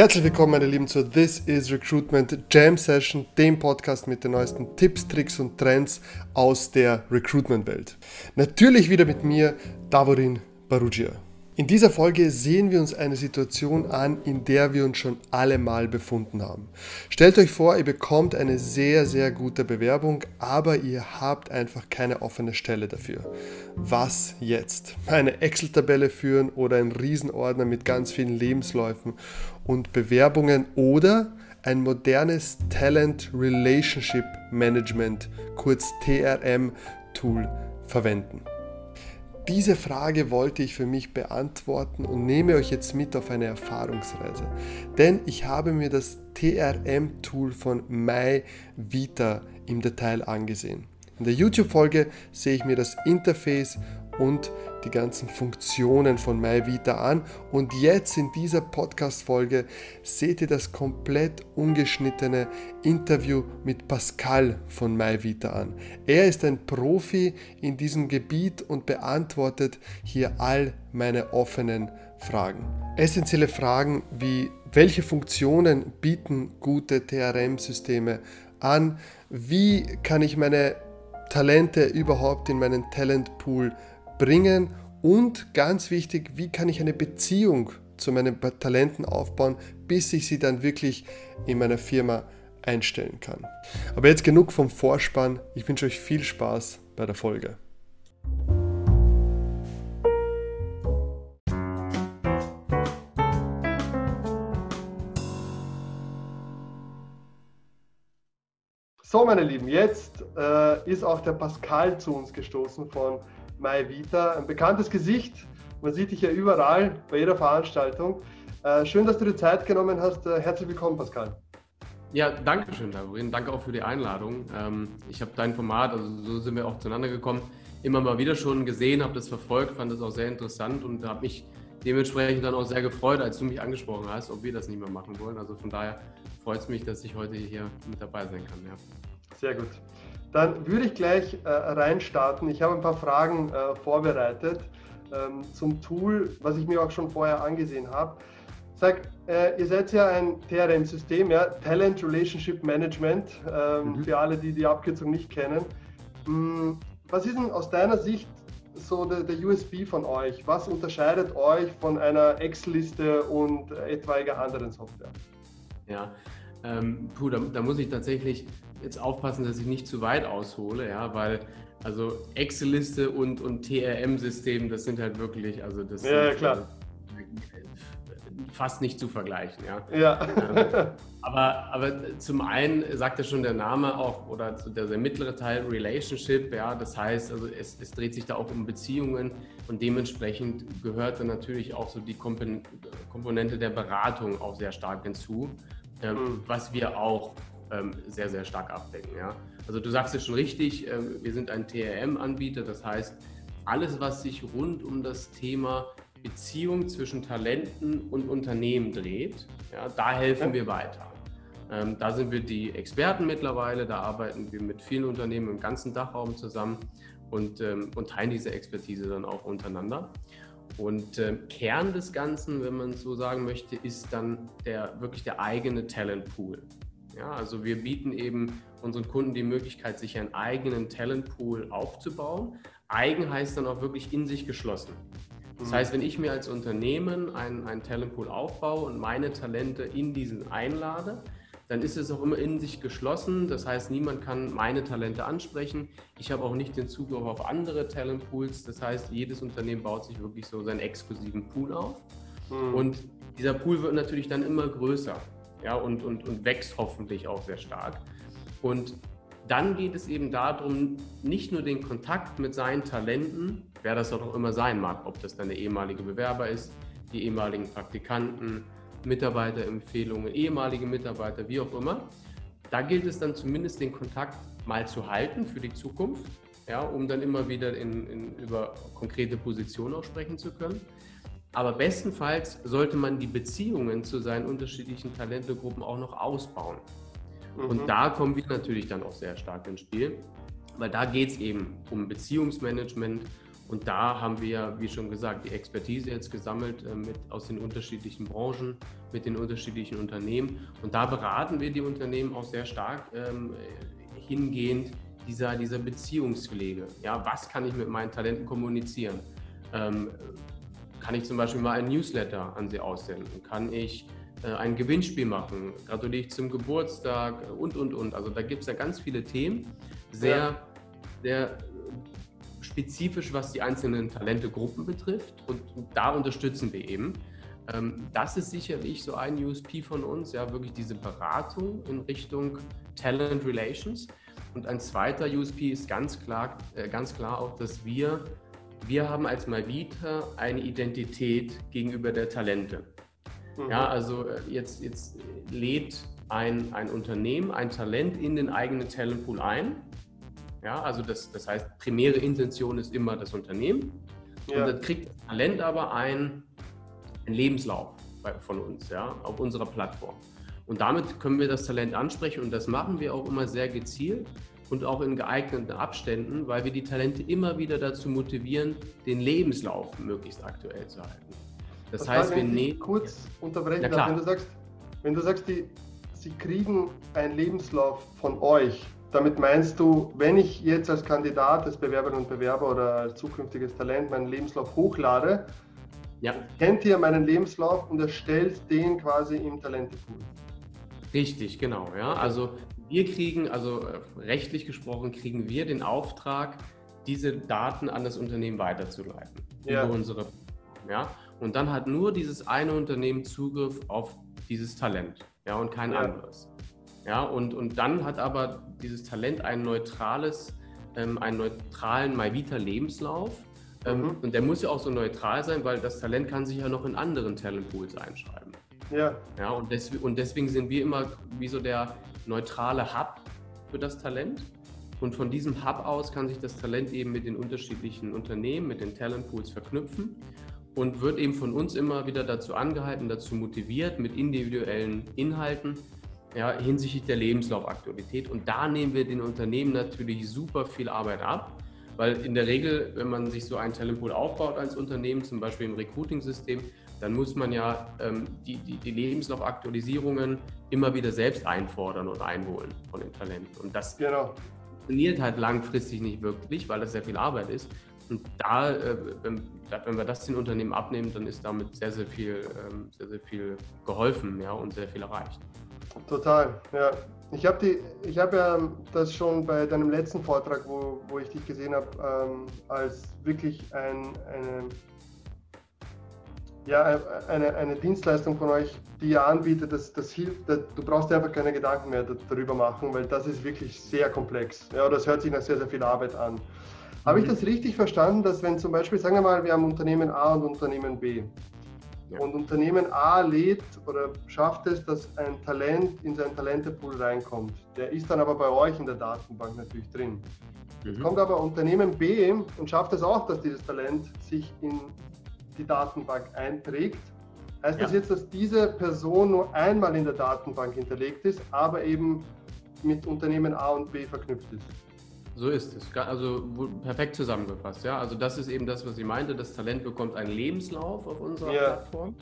Herzlich willkommen, meine Lieben, zur This is Recruitment Jam Session, dem Podcast mit den neuesten Tipps, Tricks und Trends aus der Recruitment-Welt. Natürlich wieder mit mir, Davorin Barugia. In dieser Folge sehen wir uns eine Situation an, in der wir uns schon alle mal befunden haben. Stellt euch vor, ihr bekommt eine sehr, sehr gute Bewerbung, aber ihr habt einfach keine offene Stelle dafür. Was jetzt? Eine Excel-Tabelle führen oder ein Riesenordner mit ganz vielen Lebensläufen und Bewerbungen oder ein modernes Talent Relationship Management, kurz TRM, Tool verwenden. Diese Frage wollte ich für mich beantworten und nehme euch jetzt mit auf eine Erfahrungsreise. Denn ich habe mir das TRM-Tool von MyVita im Detail angesehen. In der YouTube-Folge sehe ich mir das Interface und die ganzen Funktionen von MyVita an. Und jetzt in dieser Podcast-Folge seht ihr das komplett ungeschnittene Interview mit Pascal von MyVita an. Er ist ein Profi in diesem Gebiet und beantwortet hier all meine offenen Fragen. Essentielle Fragen wie welche Funktionen bieten gute TRM-Systeme an? Wie kann ich meine Talente überhaupt in meinen Talentpool bringen und ganz wichtig, wie kann ich eine Beziehung zu meinen Talenten aufbauen, bis ich sie dann wirklich in meiner Firma einstellen kann. Aber jetzt genug vom Vorspann. Ich wünsche euch viel Spaß bei der Folge. So, meine Lieben, jetzt äh, ist auch der Pascal zu uns gestoßen von MyVita. Ein bekanntes Gesicht. Man sieht dich ja überall, bei jeder Veranstaltung. Äh, schön, dass du dir Zeit genommen hast. Äh, herzlich willkommen, Pascal. Ja, danke schön, Davorin. Danke auch für die Einladung. Ähm, ich habe dein Format, also so sind wir auch zueinander gekommen, immer mal wieder schon gesehen, habe das verfolgt, fand das auch sehr interessant und habe mich dementsprechend dann auch sehr gefreut, als du mich angesprochen hast, ob wir das nicht mehr machen wollen. Also von daher freut es mich, dass ich heute hier mit dabei sein kann. Ja. Sehr gut. Dann würde ich gleich äh, reinstarten. Ich habe ein paar Fragen äh, vorbereitet ähm, zum Tool, was ich mir auch schon vorher angesehen habe. Sag, äh, ihr seid ja ein TRM-System, ja, Talent Relationship Management, ähm, mhm. für alle, die die Abkürzung nicht kennen. Hm, was ist denn aus deiner Sicht so der, der USB von euch? Was unterscheidet euch von einer Excel-Liste und etwaiger anderen Software? Ja, ähm, puh, da, da, muss ich tatsächlich jetzt aufpassen, dass ich nicht zu weit aushole, ja, weil also Excel-Liste und, und TRM-System, das sind halt wirklich, also das ja, sind, klar. Äh, fast nicht zu vergleichen, ja. ja. Ähm, aber, aber zum einen sagt ja schon der Name auch, oder der, der mittlere Teil Relationship, ja, das heißt, also es, es dreht sich da auch um Beziehungen und dementsprechend gehört dann natürlich auch so die Komponente der Beratung auch sehr stark hinzu, mhm. was wir auch ähm, sehr, sehr stark abdecken. Ja? Also du sagst es schon richtig, ähm, wir sind ein TRM-Anbieter, das heißt, alles, was sich rund um das Thema Beziehung zwischen Talenten und Unternehmen dreht, ja, da helfen wir weiter. Ähm, da sind wir die Experten mittlerweile, da arbeiten wir mit vielen Unternehmen im ganzen Dachraum zusammen und, ähm, und teilen diese Expertise dann auch untereinander. Und äh, Kern des Ganzen, wenn man so sagen möchte, ist dann der, wirklich der eigene Talentpool. Ja, also wir bieten eben unseren Kunden die Möglichkeit, sich einen eigenen Talentpool aufzubauen. Eigen heißt dann auch wirklich in sich geschlossen. Das mhm. heißt, wenn ich mir als Unternehmen einen, einen Talentpool aufbaue und meine Talente in diesen einlade, dann ist es auch immer in sich geschlossen. Das heißt, niemand kann meine Talente ansprechen. Ich habe auch nicht den Zugriff auf andere Talentpools. Das heißt, jedes Unternehmen baut sich wirklich so seinen exklusiven Pool auf. Mhm. Und dieser Pool wird natürlich dann immer größer ja, und, und, und wächst hoffentlich auch sehr stark. Und dann geht es eben darum, nicht nur den Kontakt mit seinen Talenten, wer das auch immer sein mag, ob das dann der ehemalige Bewerber ist, die ehemaligen Praktikanten, Mitarbeiterempfehlungen, ehemalige Mitarbeiter, wie auch immer. Da gilt es dann zumindest den Kontakt mal zu halten für die Zukunft, ja, um dann immer wieder in, in, über konkrete Positionen auch sprechen zu können. Aber bestenfalls sollte man die Beziehungen zu seinen unterschiedlichen Talentegruppen auch noch ausbauen. Mhm. Und da kommen wir natürlich dann auch sehr stark ins Spiel, weil da geht es eben um Beziehungsmanagement Und da haben wir, wie schon gesagt, die Expertise jetzt gesammelt äh, mit, aus den unterschiedlichen Branchen, mit den unterschiedlichen Unternehmen. Und da beraten wir die Unternehmen auch sehr stark ähm, hingehend dieser, dieser Beziehungspflege. Ja, was kann ich mit meinen Talenten kommunizieren? Ähm, kann ich zum Beispiel mal ein Newsletter an sie aussenden? Kann ich äh, ein Gewinnspiel machen? Gratuliere ich zum Geburtstag und, und, und. Also da gibt es ja ganz viele Themen. Sehr, ja. sehr spezifisch, was die einzelnen Talentegruppen betrifft. Und, da unterstützen wir eben. Ähm, das ist sicherlich so ein USP von uns, ja, wirklich diese Beratung in Richtung Talent Relations. Und ein zweiter USP ist ganz klar, äh, ganz klar auch, dass wir, wir haben als Malvita eine Identität gegenüber der Talente. Mhm. Ja, also äh, jetzt, jetzt lädt ein, ein Unternehmen ein Talent in den eigenen Talentpool ein ja, also das, das heißt, primäre Intention ist immer das Unternehmen. Ja. Und dann kriegt das Talent aber einen, einen Lebenslauf von uns, ja, auf unserer Plattform. Und damit können wir das Talent ansprechen und das machen wir auch immer sehr gezielt und auch in geeigneten Abständen, weil wir die Talente immer wieder dazu motivieren, den Lebenslauf möglichst aktuell zu halten. Das, das heißt, wir nehmen. Kurz unterbrechen, darf, wenn du sagst, wenn du sagst, die, sie kriegen einen Lebenslauf von euch, damit meinst du, wenn ich jetzt als Kandidat, als Bewerberin und Bewerber oder als zukünftiges Talent meinen Lebenslauf hochlade, ja. kennt ihr meinen Lebenslauf und erstellt den quasi im Talentepool? Richtig, genau. Ja. Also wir kriegen, also äh, rechtlich gesprochen, kriegen wir den Auftrag, diese Daten an das Unternehmen weiterzuleiten. Ja. Über unsere, ja. Und dann hat nur dieses eine Unternehmen Zugriff auf dieses Talent. Ja, und kein ja. anderes. Ja, und, und dann hat aber dieses Talent ein neutrales, ähm, einen neutralen MyVita-Lebenslauf. Ähm, mhm. Und der muss ja auch so neutral sein, weil das Talent kann sich ja noch in anderen Talentpools einschreiben. Ja. Ja, und, des, und deswegen sind wir immer wie so der neutrale Hub für das Talent. Und von diesem Hub aus kann sich das Talent eben mit den unterschiedlichen Unternehmen, mit den Talentpools verknüpfen und wird eben von uns immer wieder dazu angehalten, dazu motiviert, mit individuellen Inhalten ja, hinsichtlich der Lebenslaufaktualität. Und da nehmen wir den Unternehmen natürlich super viel Arbeit ab, weil in der Regel, wenn man sich so ein Talentpool aufbaut als Unternehmen, zum Beispiel im Recruiting-System, dann muss man ja ähm, die, die, die Lebenslaufaktualisierungen immer wieder selbst einfordern und einholen von den Talenten. Und das genau. funktioniert halt langfristig nicht wirklich, weil das sehr viel Arbeit ist. Und da, äh, wenn, wenn, wir das den Unternehmen abnehmen, dann ist damit sehr, sehr viel, ähm, sehr, sehr viel geholfen ja, und sehr viel erreicht. Total, ja. Ich habe hab ja das schon bei deinem letzten Vortrag, wo, wo ich dich gesehen habe, ähm, als wirklich ein, eine, ja, eine, eine Dienstleistung von euch, die ihr anbietet, das, das hilft, das, du brauchst dir einfach keine Gedanken mehr darüber machen, weil das ist wirklich sehr komplex. Ja, das hört sich nach sehr, sehr viel Arbeit an. Habe ich mhm. das richtig verstanden, dass wenn zum Beispiel, sagen wir mal, wir haben Unternehmen A und Unternehmen B, und Unternehmen A lädt oder schafft es, dass ein Talent in sein Talentepool reinkommt. Der ist dann aber bei euch in der Datenbank natürlich drin. Mhm. Kommt aber Unternehmen B und schafft es auch, dass dieses Talent sich in die Datenbank einträgt. Heißt ja. das jetzt, dass diese Person nur einmal in der Datenbank hinterlegt ist, aber eben mit Unternehmen A und B verknüpft ist? So ist es. Also perfekt zusammengefasst. Ja, also das ist eben das, was ich meinte. Das Talent bekommt einen Lebenslauf auf unserer ja. Plattform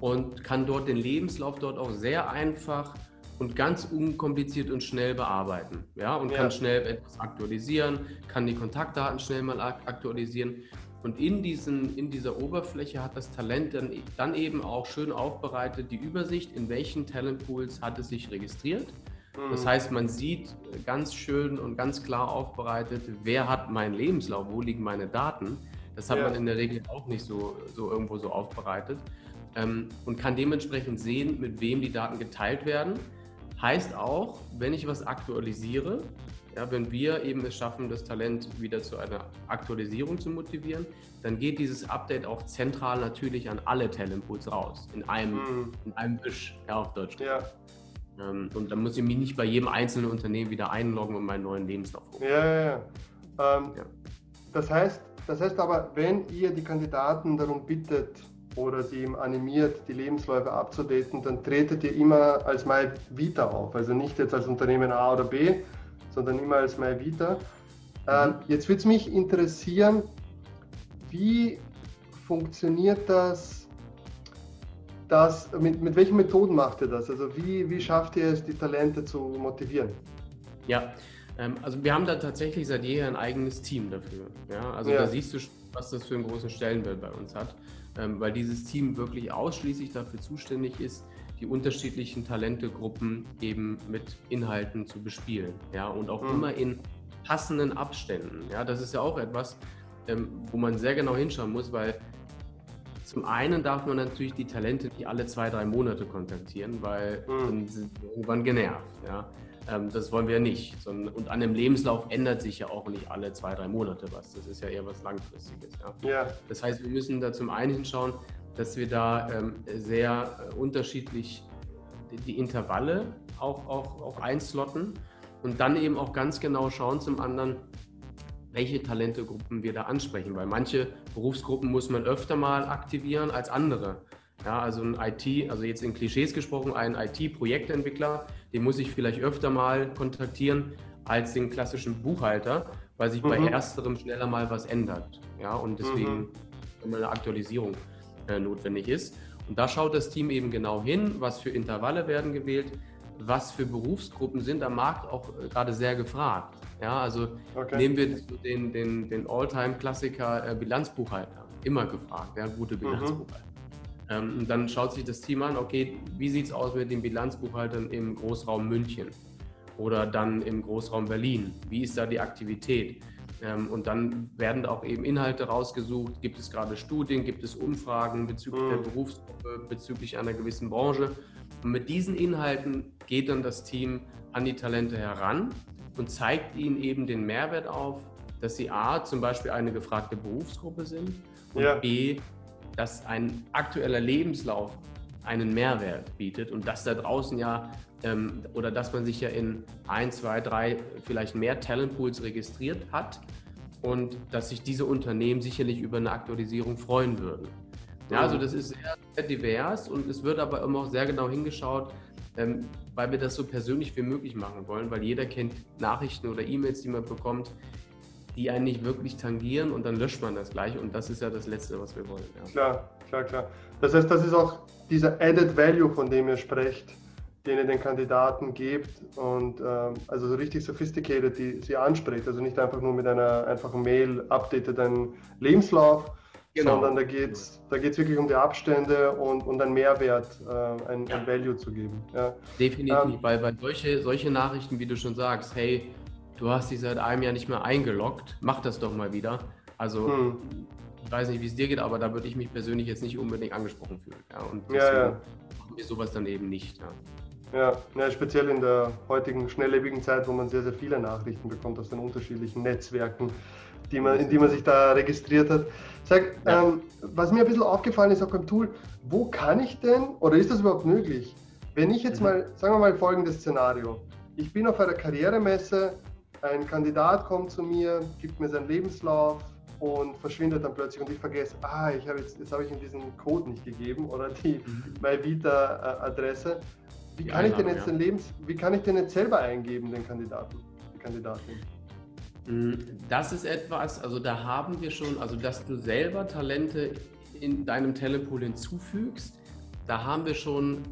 und kann dort den Lebenslauf dort auch sehr einfach und ganz unkompliziert und schnell bearbeiten. Ja, und ja. kann schnell etwas aktualisieren, kann die Kontaktdaten schnell mal aktualisieren. Und in, diesen, in dieser Oberfläche hat das Talent dann, dann eben auch schön aufbereitet die Übersicht, in welchen Talentpools hat es sich registriert das mhm. heißt, man sieht ganz schön und ganz klar aufbereitet, wer hat meinen Lebenslauf, wo liegen meine Daten. Das hat ja. man in der Regel auch nicht so, so irgendwo so aufbereitet ähm, und kann dementsprechend sehen, mit wem die Daten geteilt werden. Heißt auch, wenn ich was aktualisiere, ja, wenn wir eben es schaffen, das Talent wieder zu einer Aktualisierung zu motivieren, dann geht dieses Update auch zentral natürlich an alle Talentpools raus, in einem, mhm. in einem Wisch, ja, auf Deutsch. Ja. Ähm, und dann muss ich mich nicht bei jedem einzelnen Unternehmen wieder einloggen und meinen neuen Lebenslauf holen. Ja, ja, ja. Ähm, ja. Das, heißt, das heißt aber, wenn ihr die Kandidaten darum bittet oder sie animiert, die Lebensläufe abzudaten, dann tretet ihr immer als MyVita auf. Also nicht jetzt als Unternehmen A oder B, sondern immer als MyVita. Ähm, mhm. Jetzt würde es mich interessieren, wie funktioniert das? Das mit, mit welchen Methoden macht ihr das? Also wie, wie schafft ihr es, die Talente zu motivieren? Ja, ähm, also wir haben da tatsächlich seit jeher ein eigenes Team dafür. Ja? Also ja. da siehst du, was das für einen großen Stellenwert bei uns hat, ähm, weil dieses Team wirklich ausschließlich dafür zuständig ist, die unterschiedlichen Talentegruppen eben mit Inhalten zu bespielen. Ja? Und auch mhm. immer in passenden Abständen. Ja? Das ist ja auch etwas, ähm, wo man sehr genau hinschauen muss, weil zum einen darf man natürlich die Talente nicht alle zwei, drei Monate kontaktieren, weil mhm. dann sind sie irgendwann genervt. Ja? Ähm, das wollen wir nicht. Und an einem Lebenslauf ändert sich ja auch nicht alle zwei, drei Monate was. Das ist ja eher was Langfristiges. Ja? ja. Das heißt, wir müssen da zum einen hinschauen, dass wir da ähm, sehr äh, unterschiedlich die Intervalle auch, auch, auch einslotten und dann eben auch ganz genau schauen zum anderen, welche Talentegruppen wir da ansprechen, weil manche Berufsgruppen muss man öfter mal aktivieren als andere. Ja, also ein IT, also jetzt in Klischees gesprochen, ein IT-Projektentwickler, den muss ich vielleicht öfter mal kontaktieren als den klassischen Buchhalter, weil sich mhm. bei ersterem schneller mal was ändert. Ja, und deswegen mhm. eine Aktualisierung äh, notwendig ist. Und da schaut das Team eben genau hin, was für Intervalle werden gewählt, was für Berufsgruppen sind am Markt auch äh, gerade sehr gefragt. Ja, also okay. nehmen wir den, den, den All-Time-Klassiker äh, Bilanzbuchhalter, immer gefragt, ja, gute mhm. Bilanzbuchhalter. Mhm. Ähm, dann schaut sich das Team an, okay, wie sieht es aus mit den Bilanzbuchhaltern im Großraum München oder dann im Großraum Berlin? Wie ist da die Aktivität? Ähm, und dann werden auch eben Inhalte rausgesucht. Gibt es gerade Studien, gibt es Umfragen bezüglich mhm. der Berufsgruppe, bezüglich einer gewissen Branche? Und mit diesen Inhalten geht dann das Team an die Talente heran und zeigt ihnen eben den Mehrwert auf, dass sie A, zum Beispiel eine gefragte Berufsgruppe sind und ja. B, dass ein aktueller Lebenslauf einen Mehrwert bietet und dass da draußen ja ähm, oder dass man sich ja in ein, zwei, drei, vielleicht mehr Talentpools registriert hat und dass sich diese Unternehmen sicherlich über eine Aktualisierung freuen würden. Ja, also das ist sehr, sehr divers und es wird aber immer auch sehr genau hingeschaut, ähm, weil wir das so persönlich wie möglich machen wollen, weil jeder kennt Nachrichten oder E-Mails, die man bekommt, die einen nicht wirklich tangieren und dann löscht man das gleich und das ist ja das Letzte, was wir wollen. Ja. Klar, klar, klar. Das heißt, das ist auch dieser Added Value, von dem ihr sprecht, den ihr den Kandidaten gebt und ähm, also so richtig sophisticated, die sie anspricht. Also nicht einfach nur mit einer einfachen Mail updatet deinen Lebenslauf, genau. sondern da geht es da geht's wirklich um die Abstände und, und einen Mehrwert, äh, ein, ja. ein, Value zu geben. Ja. Definitiv, ähm, weil, weil solche, solche Nachrichten, wie du schon sagst, hey, du hast dich seit einem Jahr nicht mehr eingeloggt, mach das doch mal wieder. Also hm. ich weiß nicht, wie es dir geht, aber da würde ich mich persönlich jetzt nicht unbedingt angesprochen fühlen. Ja, und deswegen ja, ja. machen wir sowas dann eben nicht. Ja. Ja, ja, speziell in der heutigen schnelllebigen Zeit, wo man sehr, sehr viele Nachrichten bekommt aus den unterschiedlichen Netzwerken, die man, in die man sich da registriert hat. Sag, ja. ähm, was mir ein bisschen aufgefallen ist auch beim Tool, wo kann ich denn, oder ist das überhaupt möglich, wenn ich jetzt mhm. mal, sagen wir mal folgendes Szenario. Ich bin auf einer Karrieremesse, ein Kandidat kommt zu mir, gibt mir seinen Lebenslauf und verschwindet dann plötzlich und ich vergesse, ah, ich habe jetzt, jetzt habe ich ihm diesen Code nicht gegeben oder die mhm. MyVita-Adresse. Wie kann, ich denn jetzt ja. den Lebens, wie kann ich denn jetzt selber eingeben, den Kandidaten, die Kandidatin? Mm, das ist etwas, also da haben wir schon, also dass du selber Talente in deinem Talentpool hinzufügst, da haben wir schon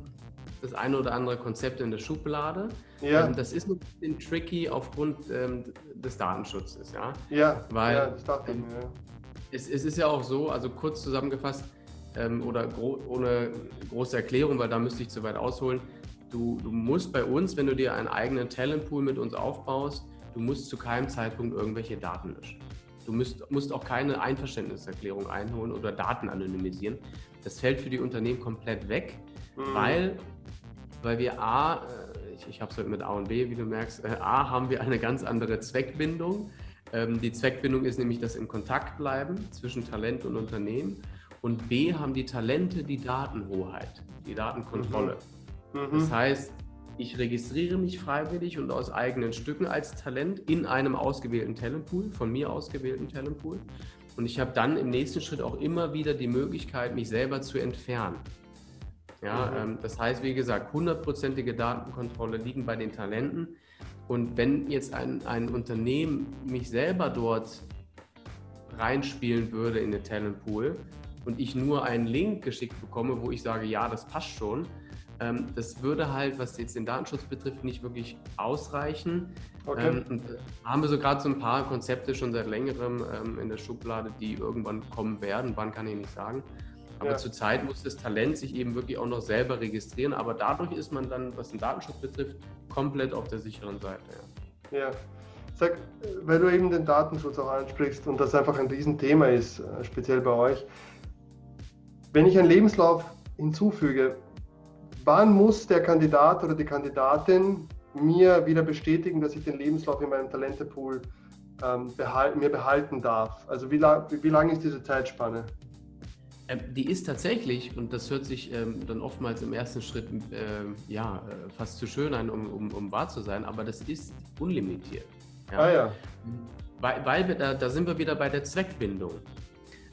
das eine oder andere Konzept in der Schublade. Ja. Ähm, das ist ein bisschen tricky aufgrund ähm, des Datenschutzes, ja. Ja, weil ja, das dachte ich mir. Ja. Es, es, ist ja auch so, also kurz zusammengefasst ähm, oder gro ohne große Erklärung, weil da müsste ich zu weit ausholen. Du, du musst bei uns, wenn du dir einen eigenen Talentpool mit uns aufbaust, du musst zu keinem Zeitpunkt irgendwelche Daten löschen. Du musst, musst auch keine Einverständniserklärung einholen oder Daten anonymisieren. Das fällt für die Unternehmen komplett weg, mhm. weil, weil wir A, äh, ich, ich habe es heute mit A und B, wie du merkst, äh, A haben wir eine ganz andere Zweckbindung. Ähm, die Zweckbindung ist nämlich das im Kontakt bleiben zwischen Talent und Unternehmen. Und B haben die Talente die Datenhoheit, die Datenkontrolle. Mhm. Mhm. Das heißt, ich registriere mich freiwillig und aus eigenen Stücken als Talent in einem ausgewählten Talentpool, von mir ausgewählten Talentpool. Und ich habe dann im nächsten Schritt auch immer wieder die Möglichkeit, mich selber zu entfernen. Ja, mhm. ähm, das heißt, wie gesagt, hundertprozentige Datenkontrolle liegen bei den Talenten. Und wenn jetzt ein, ein Unternehmen mich selber dort reinspielen würde in den Talentpool und ich nur einen Link geschickt bekomme, wo ich sage, ja, das passt schon, das würde halt, was jetzt den Datenschutz betrifft, nicht wirklich ausreichen. Okay. Ähm, da haben wir so gerade so ein paar Konzepte schon seit längerem ähm, in der Schublade, die irgendwann kommen werden. Wann kann ich nicht sagen. Aber ja. zurzeit muss das Talent sich eben wirklich auch noch selber registrieren. Aber dadurch ist man dann, was den Datenschutz betrifft, komplett auf der sicheren Seite. Ja. ja. Sag, weil du eben den Datenschutz auch ansprichst und das einfach ein Riesenthema ist, äh, speziell bei euch. Wenn ich einen Lebenslauf hinzufüge, wann muss der Kandidat oder die Kandidatin mir wieder bestätigen, dass ich den Lebenslauf in meinem Talentepool ähm, behalten, mir behalten darf? Also wie, lang, wie, lang ist diese Zeitspanne? Ähm, die ist tatsächlich, und das hört sich ähm, dann oftmals im ersten Schritt äh, ja, fast zu schön an, um, um, um, wahr zu sein, aber das ist unlimitiert. Ja? Ah ja. Weil, weil wir da, da sind wir wieder bei der Zweckbindung.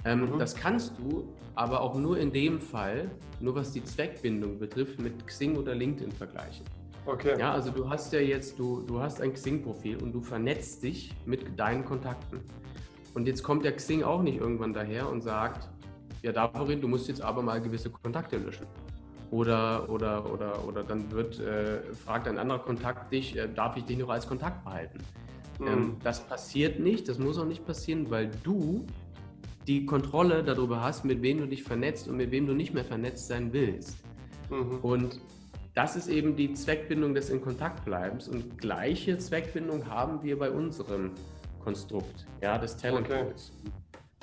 Ähm, mhm. Das kannst du aber auch nur in dem Fall, nur was die Zweckbindung betrifft, mit Xing oder LinkedIn vergleichen. Okay. Ja, also du hast ja jetzt, du, du hast ein Xing-Profil und du vernetzt dich mit deinen Kontakten. Und jetzt kommt der Xing auch nicht irgendwann daher und sagt, ja, Davorin, du musst jetzt aber mal gewisse Kontakte löschen. Oder, oder, oder, oder dann wird, äh, fragt ein anderer Kontakt dich, äh, darf ich dich noch als Kontakt behalten? Mhm. Ähm, das passiert nicht, das muss auch nicht passieren, weil du die Kontrolle darüber hast, mit wem du dich vernetzt und mit wem du nicht mehr vernetzt sein willst. Mhm. Und das ist eben die Zweckbindung des in Kontakt bleibens und gleiche Zweckbindung haben wir bei unserem Konstrukt, ja, des Talent okay.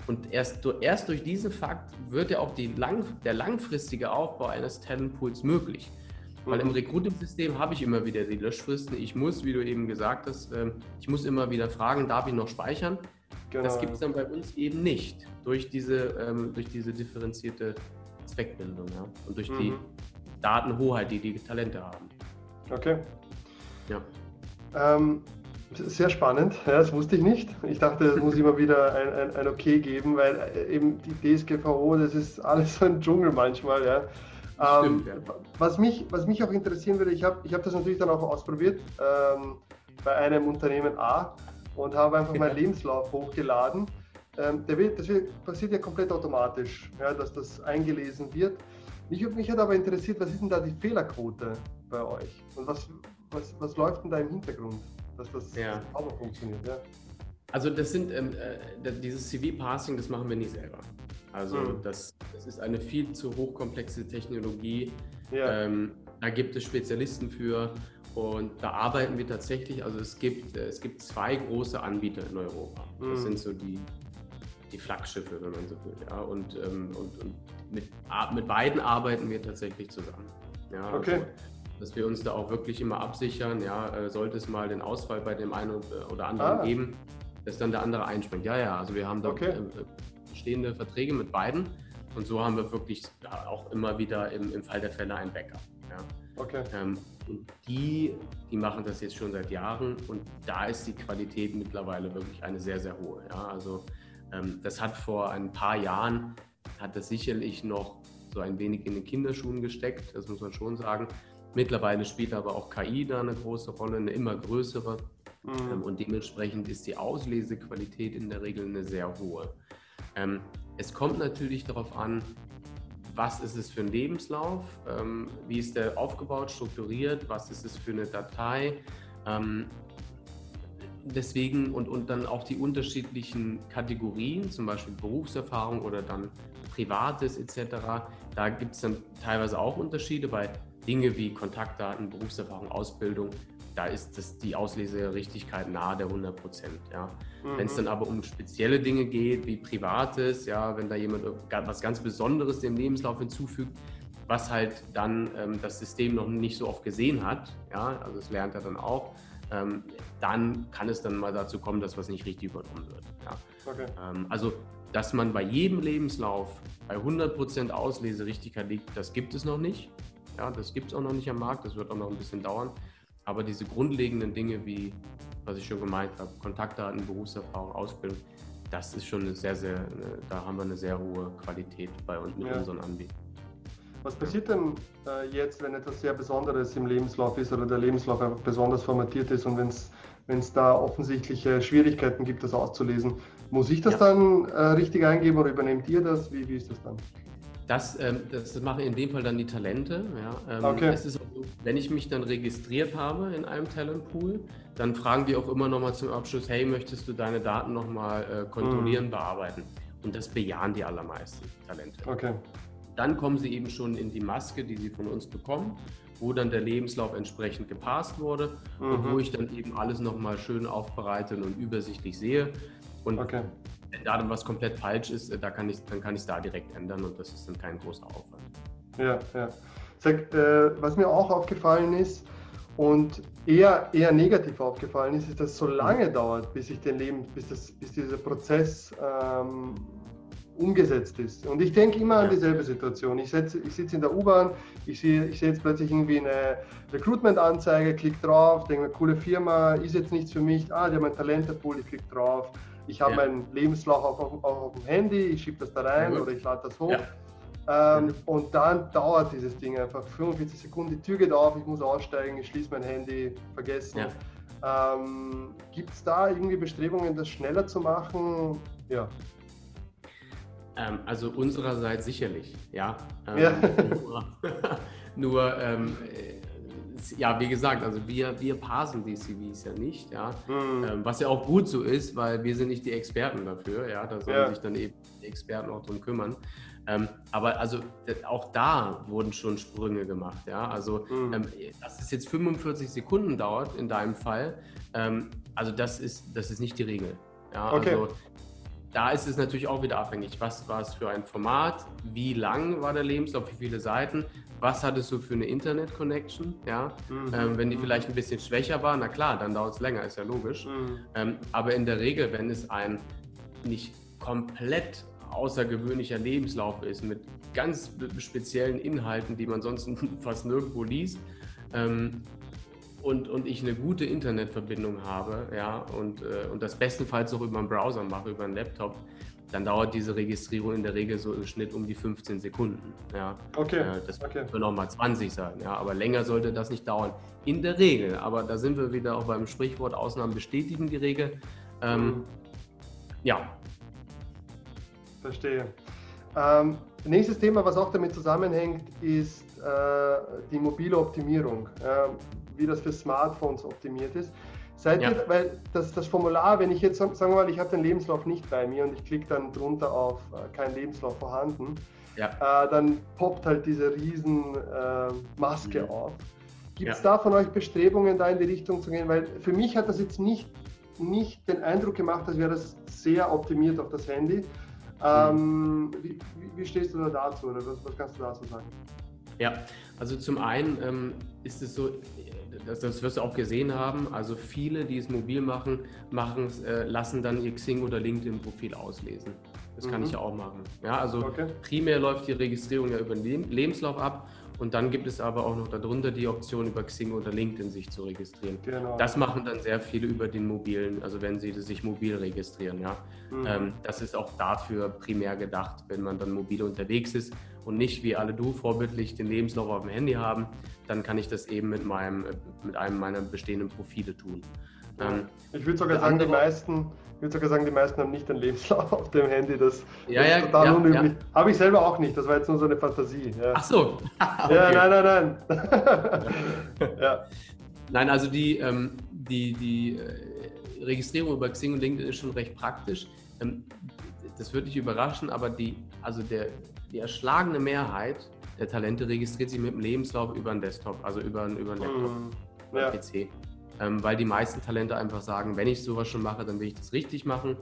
Und erst, erst durch diesen Fakt wird ja auch lang, der langfristige Aufbau eines Talentpools möglich. Weil im mhm. Recruiting-System habe ich immer wieder die Löschfristen. Ich muss, wie du eben gesagt hast, ähm, ich muss immer wieder fragen, darf ich noch speichern? Genau. Das gibt es dann bei uns eben nicht durch diese, ähm, durch diese differenzierte Zweckbindung ja? und durch mhm. die Datenhoheit, die die Talente haben. Okay. Ja. Ähm, sehr spannend, ja, das wusste ich nicht. Ich dachte, es muss immer wieder ein, ein, ein Okay geben, weil äh, eben die DSGVO, das ist alles so ein Dschungel manchmal. Ja. Ähm, Stimmt, ja. was, mich, was mich auch interessieren würde, ich habe ich hab das natürlich dann auch ausprobiert ähm, bei einem Unternehmen A und habe einfach meinen Lebenslauf hochgeladen. Ähm, der wird, das wird, passiert ja komplett automatisch, ja, dass das eingelesen wird. Mich, mich hat aber interessiert, was ist denn da die Fehlerquote bei euch? Und was, was, was läuft denn da im Hintergrund, dass das ja. auch noch funktioniert? Ja? Also das sind ähm, äh, dieses CV-Passing, das machen wir nicht selber. Also mhm. das, das ist eine viel zu hochkomplexe Technologie. Ja. Ähm, da gibt es Spezialisten für und da arbeiten wir tatsächlich, also es gibt, äh, es gibt zwei große Anbieter in Europa. Das mhm. sind so die, die Flaggschiffe, wenn man so will. Ja? Und, ähm, und, und mit, mit beiden arbeiten wir tatsächlich zusammen. Ja? Also, okay. dass wir uns da auch wirklich immer absichern, ja, äh, sollte es mal den Ausfall bei dem einen oder anderen ah. geben, dass dann der andere einspringt. Ja, ja, also wir haben da okay. Bestehende Verträge mit beiden und so haben wir wirklich auch immer wieder im, im Fall der Fälle ein Backup. Ja. Okay. Ähm, und die, die machen das jetzt schon seit Jahren und da ist die Qualität mittlerweile wirklich eine sehr, sehr hohe. Ja, also ähm, das hat vor ein paar Jahren, hat das sicherlich noch so ein wenig in den Kinderschuhen gesteckt, das muss man schon sagen. Mittlerweile spielt aber auch KI da eine große Rolle, eine immer größere. Mhm. Ähm, und dementsprechend ist die Auslesequalität in der Regel eine sehr hohe. Ähm, es kommt natürlich darauf an, was ist es für ein Lebenslauf, ähm, wie ist der aufgebaut, strukturiert, was ist es für eine Datei. Ähm, deswegen und, und dann auch die unterschiedlichen Kategorien, zum Beispiel Berufserfahrung oder dann Privates etc. Da gibt es dann teilweise auch Unterschiede bei Dinge wie Kontaktdaten, Berufserfahrung, Ausbildung da ist das, die Ausleserichtigkeit nahe der 100 Prozent. Ja. Mhm. Wenn es dann aber um spezielle Dinge geht, wie Privates, ja, wenn da jemand was ganz Besonderes dem Lebenslauf hinzufügt, was halt dann ähm, das System noch nicht so oft gesehen hat, ja, also das lernt er dann auch, ähm, dann kann es dann mal dazu kommen, dass was nicht richtig übernommen wird. Ja. Okay. Ähm, also, dass man bei jedem Lebenslauf bei 100% Ausleserichtigkeit liegt, das gibt es noch nicht. Ja, das gibt es auch noch nicht am Markt, das wird auch noch ein bisschen dauern. Aber diese grundlegenden Dinge wie, was ich schon gemeint habe, Kontaktdaten, Berufserfahrung, Ausbildung, das ist schon eine sehr, sehr, da haben wir eine sehr hohe Qualität bei uns mit ja. unseren Anbietern. Was passiert denn äh, jetzt, wenn etwas sehr Besonderes im Lebenslauf ist oder der Lebenslauf einfach besonders formatiert ist und wenn es da offensichtliche Schwierigkeiten gibt, das auszulesen? Muss ich das ja. dann äh, richtig eingeben oder übernehmt ihr das? Wie, wie ist das dann? Das, ähm, das machen in dem Fall dann die Talente. Ja. Ähm, okay. So, wenn ich mich dann registriert habe in einem Talentpool, dann fragen die auch immer nochmal zum Abschluss, hey, möchtest du deine Daten nochmal äh, kontrollieren, mhm. bearbeiten? Und das bejahen die allermeisten Talente. Okay. Dann kommen sie eben schon in die Maske, die sie von uns bekommen, wo dann der Lebenslauf entsprechend gepasst wurde mhm. und wo ich dann eben alles nochmal schön aufbereitet und übersichtlich sehe. Und okay. Wenn da was komplett falsch ist, äh, da kann ich, dann kann ich es da direkt ändern und das ist dann kein großer Aufwand. Ja, ja. Sag, äh, was mir auch aufgefallen ist und eher, eher negativ aufgefallen ist, ist, dass es so lange dauert, bis ich den Leben, bis, das, bis dieser Prozess ähm, umgesetzt ist. Und ich denke immer an dieselbe Situation. Ich, ich sitze in der U-Bahn, ich sehe ich seh jetzt plötzlich irgendwie eine Recruitment-Anzeige, klicke drauf, denke mir, coole Firma, ist jetzt nichts für mich, ah, die haben ein Talentepool, ich klicke drauf. Ich habe ja. meinen Lebenslauf auf, auf, auf, dem Handy, ich schiebe das da rein ja, oder ich lade das hoch. Ähm, und dann dauert dieses Ding einfach 45 Sekunden, die Tür geht auf, ich muss aussteigen, ich schließe mein Handy, vergessen. Ähm, Gibt es da irgendwie Bestrebungen, das schneller zu machen? Ja. Ähm, also unsererseits sicherlich, ja. Ähm, ja. Nur, nur ähm, ja, wie gesagt, also wir, wir parsen die CVs ja nicht, ja. Mhm. Ähm, was ja auch gut so ist, weil wir sind nicht die Experten dafür, ja. Da sollen ja. sich dann eben die Experten auch drum kümmern. Ähm, aber also auch da wurden schon Sprünge gemacht, ja. Also mhm. ähm, dass es jetzt 45 Sekunden dauert in deinem Fall, ähm, also das ist, das ist nicht die Regel. Ja, okay. also da ist es natürlich auch wieder abhängig, was war es für ein Format, wie lang war der Lebenslauf, wie viele Seiten, was hattest du für eine Internet-Connection, ja, mhm. ähm, wenn die vielleicht ein bisschen schwächer war, na klar, dann dauert es länger, ist ja logisch, mhm. ähm, aber in der Regel, wenn es ein nicht komplett außergewöhnlicher Lebenslauf ist, mit ganz speziellen Inhalten, die man sonst fast nirgendwo liest, ähm, und, und ich eine gute Internetverbindung habe, ja, und, äh, und das bestenfalls auch über einen Browser mache, über einen Laptop, dann dauert diese Registrierung in der Regel so im Schnitt um die 15 Sekunden. Ja. Okay. Äh, das okay. können auch mal 20 sein, ja, aber länger sollte das nicht dauern. In der Regel, aber da sind wir wieder auch beim Sprichwort, Ausnahmen bestätigen die Regel. Ähm, mhm. Ja. Verstehe. Ähm, nächstes Thema, was auch damit zusammenhängt, ist äh, die mobile Optimierung. Ähm, wie das für Smartphones optimiert ist. Seid ja. ihr, weil das, das Formular, wenn ich jetzt, sagen wir mal, ich habe den Lebenslauf nicht bei mir und ich klicke dann drunter auf äh, kein Lebenslauf vorhanden, ja. äh, dann poppt halt diese riesen äh, Maske mhm. auf. Gibt es ja. da von euch Bestrebungen, da in die Richtung zu gehen? Weil für mich hat das jetzt nicht, nicht den Eindruck gemacht, als wäre das sehr optimiert auf das Handy. Ähm, mhm. wie, wie, stehst du da dazu oder was, was kannst du dazu sagen? Ja, also zum einen ähm, ist es so, das, das, wirst du auch gesehen haben, also viele, die es mobil machen, machen äh, lassen dann ihr Xing oder LinkedIn-Profil auslesen. Das kann mhm. ich ja auch machen. Ja, also okay. primär läuft die Registrierung ja über den Lebenslauf ab und dann gibt es aber auch noch darunter die Option, über Xing oder LinkedIn sich zu registrieren. Genau. Das machen dann sehr viele über den mobilen, also wenn sie sich mobil registrieren. Ja. Mhm. Ähm, das ist auch dafür primär gedacht, wenn man dann mobil unterwegs ist und nicht wie alle du vorbildlich den Lebenslauf auf dem Handy haben, dann kann ich das eben mit, meinem, mit einem meiner bestehenden Profile tun. Ähm, ich würde sogar sagen, die meisten, ich würde sogar sagen, die meisten haben nicht den Lebenslauf auf dem Handy. Das, ja, das ist ja, total ja, unüblich. Habe ich selber auch nicht, das war jetzt nur so eine Fantasie. Ach so. okay. Ja, nein, nein, nein. Nein, also die, ähm, die, die äh, Registrierung über Xing und LinkedIn ist schon recht praktisch. Ähm, das würde dich überraschen, aber die, also der, die erschlagene Mehrheit der Talente registriert sich mit dem Lebenslauf über einen Desktop, also über, über einen Laptop, mm, ja. PC. Ähm, weil die meisten Talente einfach sagen, wenn ich sowas schon mache, dann will ich das richtig machen,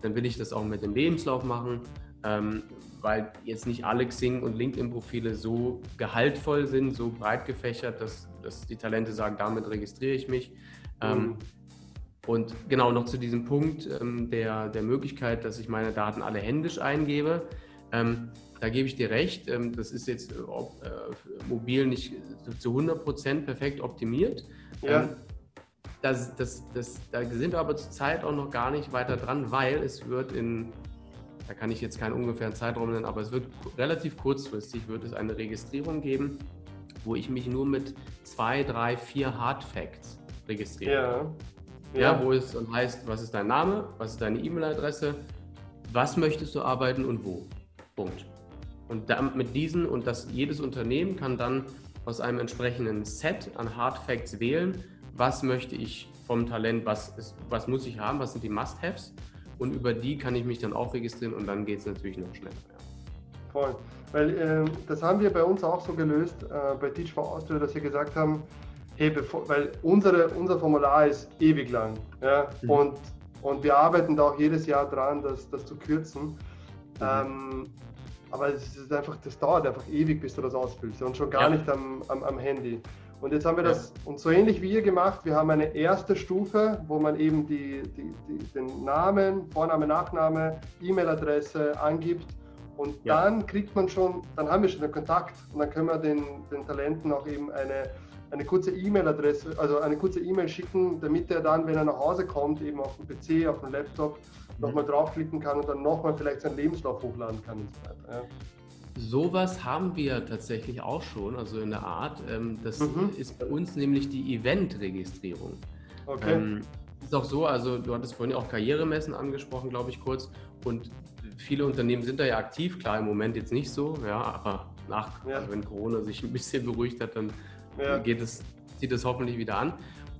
dann will ich das auch mit dem Lebenslauf machen, ähm, weil jetzt nicht alle Xing- und LinkedIn-Profile so gehaltvoll sind, so breit gefächert, dass, dass die Talente sagen, damit registriere ich mich. Mm. Und genau noch zu diesem Punkt ähm, der, der Möglichkeit, dass ich meine Daten alle händisch eingebe. Da gebe ich dir recht. Ähm, das ist jetzt äh, äh, mobil nicht zu 100 Prozent perfekt optimiert. Ja. Ähm, das, das, das, da sind wir aber zurzeit auch noch gar nicht weiter dran, weil es wird in, da kann ich jetzt keinen ungefähren Zeitraum nennen, aber es wird relativ kurzfristig, wird es eine Registrierung geben, wo ich mich nur mit zwei, drei, vier Hard Facts registriere. Ja. ja. ja. wo es dann heißt, was ist dein Name, was ist deine E-Mail-Adresse, was möchtest du arbeiten und wo. Punkt. Und mit diesen und das jedes Unternehmen kann dann aus einem entsprechenden Set an Hard Facts wählen, was möchte ich vom Talent, was, ist, was muss ich haben, was sind die Must-Haves und über die kann ich mich dann auch registrieren und dann geht es natürlich noch schneller. Ja. Voll. Weil äh, das haben wir bei uns auch so gelöst, äh, bei Teach for Austria, dass wir gesagt haben, hey, bevor, weil unsere, unser Formular ist ewig lang. Ja? Mhm. Und, und wir arbeiten da auch jedes Jahr dran, das, das zu kürzen. Mhm. Ähm, aber es ist einfach, das dauert einfach ewig, bis du das ausfüllst und schon gar ja. nicht am, am, am, Handy. Und jetzt haben wir das ja. und so ähnlich wie ihr gemacht. Wir haben eine erste Stufe, wo man eben die, die, die den Namen, Vorname, Nachname, E-Mail-Adresse angibt und ja. dann kriegt man schon, dann haben wir schon einen Kontakt und dann können wir den, den Talenten auch eben eine, eine kurze E-Mail-Adresse, also eine kurze E-Mail schicken, damit er dann, wenn er nach Hause kommt, eben auf dem PC, auf dem Laptop. Nochmal draufklicken kann und dann nochmal vielleicht seinen Lebenslauf hochladen kann. Ja. Sowas haben wir tatsächlich auch schon, also in der Art. Ähm, das mhm. ist bei uns nämlich die Event-Registrierung. Okay. Ähm, ist auch so, also du hattest vorhin auch Karrieremessen angesprochen, glaube ich, kurz. Und viele Unternehmen sind da ja aktiv, klar im Moment jetzt nicht so, ja, aber nach, ja. also wenn Corona sich ein bisschen beruhigt hat, dann ja. geht es, zieht es hoffentlich wieder an.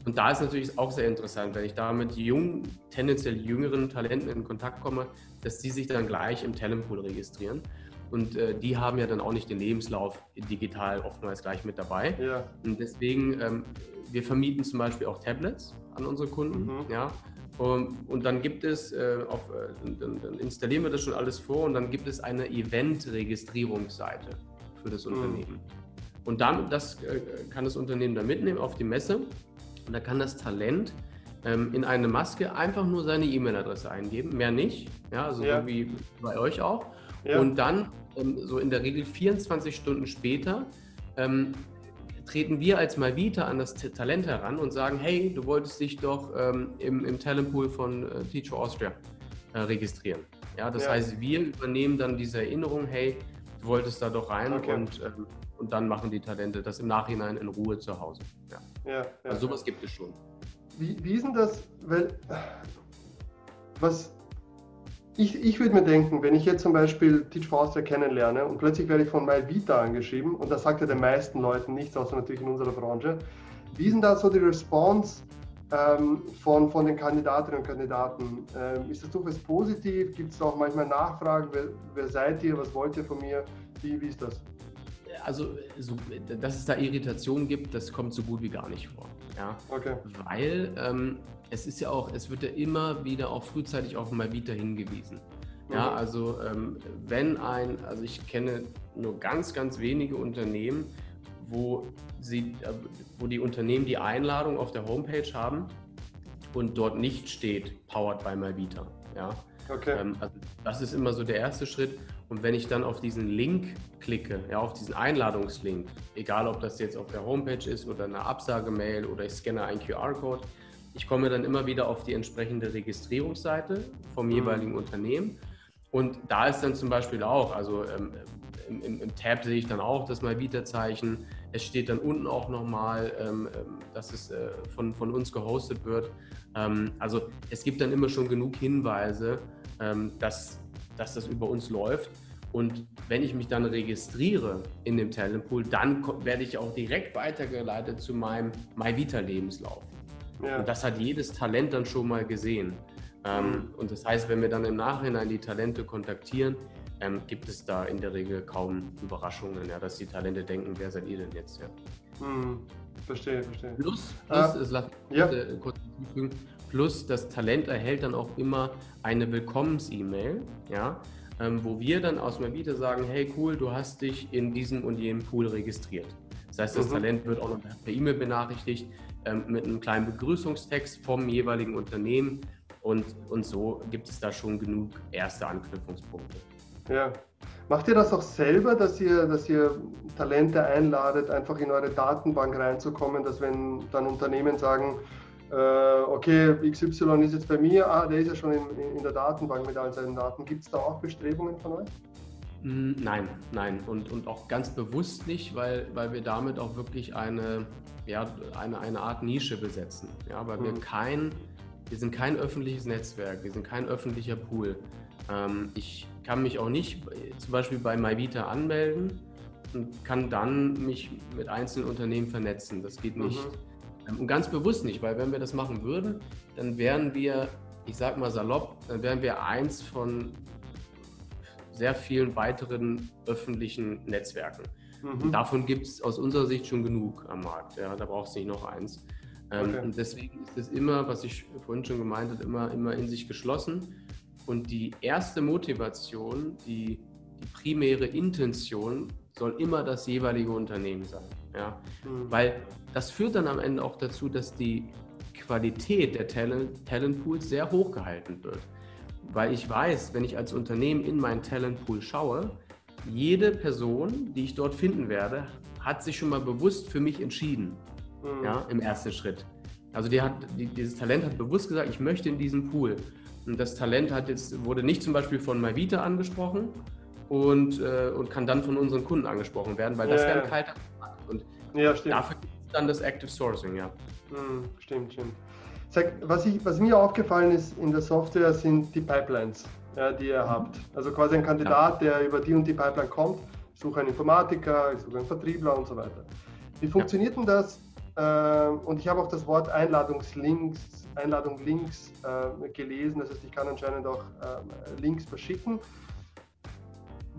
Und da ist natürlich auch sehr interessant, wenn ich da mit jungen, tendenziell jüngeren Talenten in Kontakt komme, dass die sich dann gleich im Talentpool registrieren. Und äh, die haben ja dann auch nicht den Lebenslauf digital oftmals gleich mit dabei. Ja. Und deswegen, ähm, wir vermieten zum Beispiel auch Tablets an unsere Kunden. Mhm. Ja, und, und dann gibt es, äh, auf, äh, dann, dann, installieren wir das schon alles vor und dann gibt es eine Event-Registrierungsseite für das mhm. Unternehmen. Und damit, das äh, kann das Unternehmen dann mitnehmen auf die Messe und da kann das Talent ähm, in eine Maske einfach nur seine E-Mail-Adresse eingeben, mehr nicht, ja, also ja. so wie bei euch auch. Ja. Und dann ähm, so in der Regel 24 Stunden später ähm, treten wir als Malvita an das Talent heran und sagen, hey, du wolltest dich doch ähm, im, im Talentpool von äh, Teacher Austria äh, registrieren. Ja, das ja. heißt, wir übernehmen dann diese Erinnerung, hey, du wolltest da doch rein okay. und, ähm, und dann machen die Talente das im Nachhinein in Ruhe zu Hause. Ja. Ja, ja also sowas gibt es schon. Wie, wie ist denn das, weil was ich, ich würde mir denken, wenn ich jetzt zum Beispiel Teach for Austria kennenlerne und plötzlich werde ich von MyVita angeschrieben, und das sagt ja den meisten Leuten nichts, außer natürlich in unserer Branche, wie sind da so die Response ähm, von, von den Kandidatinnen und Kandidaten? Ähm, ist das durchaus positiv? Gibt es auch manchmal Nachfragen? Wer, wer, seid ihr? Was wollt ihr von mir? Wie, wie ist das? Also, so, dass es da Irritationen gibt, das kommt so gut wie gar nicht vor. Ja? Okay. Weil ähm, es ist ja auch, es wird ja immer wieder auch frühzeitig auf Mavita hingewiesen. Ja, mhm. also ähm, wenn ein, also ich kenne nur ganz, ganz wenige Unternehmen, wo, sie, äh, wo die Unternehmen die Einladung auf der Homepage haben und dort nicht steht, powered by Mavita. Ja, okay. Ähm, also das ist immer so der erste Schritt. Und wenn ich dann auf diesen Link klicke, ja, auf diesen Einladungslink, egal ob das jetzt auf der Homepage ist oder eine Absagemail oder ich scanne einen QR-Code, ich komme dann immer wieder auf die entsprechende Registrierungsseite vom mhm. jeweiligen Unternehmen. Und da ist dann zum Beispiel auch, also ähm, im, im, im, Tab sehe ich dann auch das Malvita-Zeichen. Es steht dann unten auch nochmal, ähm, ähm, dass es äh, von, von uns gehostet wird. Ähm, also es gibt dann immer schon genug Hinweise, ähm, dass, dass das über uns läuft. Und wenn ich mich dann registriere in dem Talentpool, dann werde ich auch direkt weitergeleitet zu meinem MyVita-Lebenslauf. Ja. Und das hat jedes Talent dann schon mal gesehen. Ähm, mhm. Und das heißt, wenn wir dann im Nachhinein die Talente kontaktieren, ähm, gibt es da in der Regel kaum Überraschungen, ja, dass die Talente denken, wer seid ihr denn jetzt? Ja. Mhm. Verstehe, verstehe. Plus, plus, es, lass ja. äh, kurz hinzufügen, plus das Talent erhält dann auch immer eine Willkommens-E-Mail, ja, ähm, wo wir dann aus dem Video sagen, hey cool, du hast dich in diesem und jenem Pool registriert. Das heißt, das mhm. Talent wird auch noch per E-Mail benachrichtigt ähm, mit einem kleinen Begrüßungstext vom jeweiligen Unternehmen und, und so gibt es da schon genug erste Anknüpfungspunkte. Ja. Macht ihr das auch selber, dass ihr, dass ihr Talente einladet, einfach in eure Datenbank reinzukommen, dass wenn dann Unternehmen sagen, okay, XY ist jetzt bei mir, ah, der ist ja schon in, in der Datenbank mit all seinen Daten. Gibt es da auch Bestrebungen von euch? Hm, nein, nein. Und, und auch ganz bewusst nicht, weil, weil wir damit auch wirklich eine, ja, eine, eine Art Nische besetzen. Ja, weil mhm. wir kein wir sind kein öffentliches Netzwerk, wir sind kein öffentlicher Pool. Ähm, ich kann mich auch nicht zum Beispiel bei MyVita anmelden und kann dann mich mit einzelnen Unternehmen vernetzen. Das geht nicht. Mhm. Ähm, und ganz bewusst nicht, weil wenn wir das machen würden, dann wären wir, ich sag mal salopp, dann wären wir eins von sehr vielen weiteren öffentlichen Netzwerken. Mhm. Davon gibt es aus unserer Sicht schon genug am Markt. Ja, da brauchst du nicht noch eins. Ähm, okay. Und deswegen ist es immer, was ich vorhin schon gemeint habe, immer, immer in sich geschlossen. Und die erste Motivation, die, die primäre Intention soll immer das jeweilige Unternehmen sein. Ja? Mhm. Weil das führt dann am Ende auch dazu, dass die Qualität der Talent, Talentpools sehr hoch gehalten wird. Weil ich weiß, wenn ich als Unternehmen in meinen Talentpool schaue, jede Person, die ich dort finden werde, hat sich schon mal bewusst für mich entschieden. Mhm. Ja, im ersten Schritt. Also die hat, die, dieses Talent hat bewusst gesagt, ich möchte in diesen Pool. Und das Talent hat jetzt, wurde nicht zum Beispiel von MyVita angesprochen und, äh, und kann dann von unseren Kunden angesprochen werden, weil das ja, wäre ein kalter Markt. Und ja, dafür gibt es dann das Active Sourcing, ja. Mhm, stimmt, stimmt. Sag, was, ich, was mir aufgefallen ist in der Software sind die Pipelines, ja, die ihr habt. Also quasi ein Kandidat, ja. der über die und die Pipeline kommt, ich suche einen Informatiker, ich suche einen Vertriebler und so weiter. Wie funktioniert denn das? Äh, und ich habe auch das Wort Einladungslinks, Einladung Links äh, gelesen. Das heißt, ich kann anscheinend auch äh, Links verschicken.